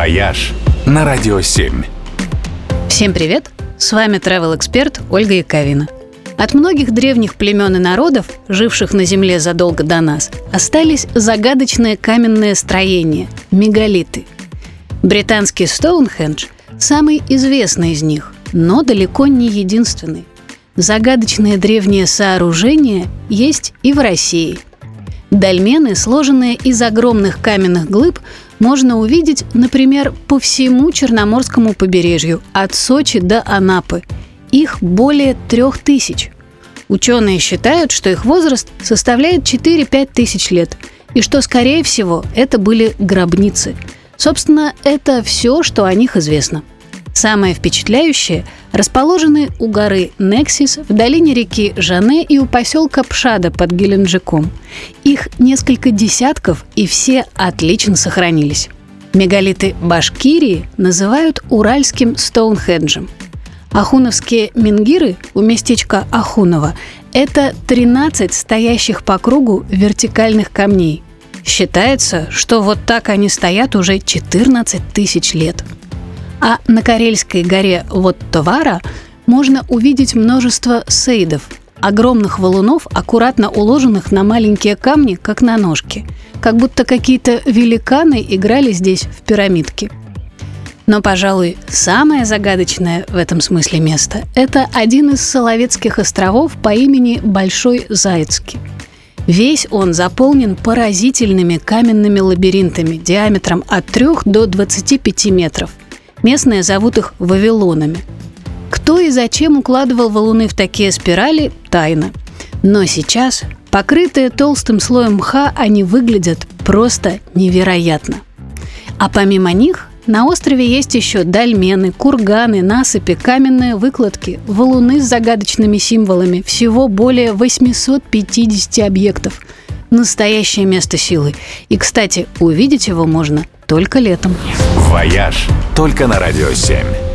«Вояж» на Радио 7. Всем привет! С вами travel эксперт Ольга Яковина. От многих древних племен и народов, живших на Земле задолго до нас, остались загадочные каменные строения – мегалиты. Британский Стоунхендж – самый известный из них, но далеко не единственный. Загадочные древние сооружения есть и в России – Дольмены, сложенные из огромных каменных глыб, можно увидеть, например, по всему Черноморскому побережью, от Сочи до Анапы. Их более трех тысяч. Ученые считают, что их возраст составляет 4-5 тысяч лет, и что, скорее всего, это были гробницы. Собственно, это все, что о них известно. Самое впечатляющее – расположены у горы Нексис в долине реки Жане и у поселка Пшада под Геленджиком. Их несколько десятков, и все отлично сохранились. Мегалиты Башкирии называют Уральским Стоунхенджем. Ахуновские мингиры у местечка Ахунова – это 13 стоящих по кругу вертикальных камней. Считается, что вот так они стоят уже 14 тысяч лет – а на Карельской горе Воттовара можно увидеть множество сейдов, огромных валунов, аккуратно уложенных на маленькие камни, как на ножки. Как будто какие-то великаны играли здесь в пирамидки. Но, пожалуй, самое загадочное в этом смысле место – это один из Соловецких островов по имени Большой Зайцкий. Весь он заполнен поразительными каменными лабиринтами диаметром от 3 до 25 метров – Местные зовут их Вавилонами. Кто и зачем укладывал валуны в такие спирали – тайна. Но сейчас, покрытые толстым слоем мха, они выглядят просто невероятно. А помимо них на острове есть еще дольмены, курганы, насыпи, каменные выкладки, валуны с загадочными символами, всего более 850 объектов. Настоящее место силы. И, кстати, увидеть его можно только летом. «Вояж» только на «Радио 7».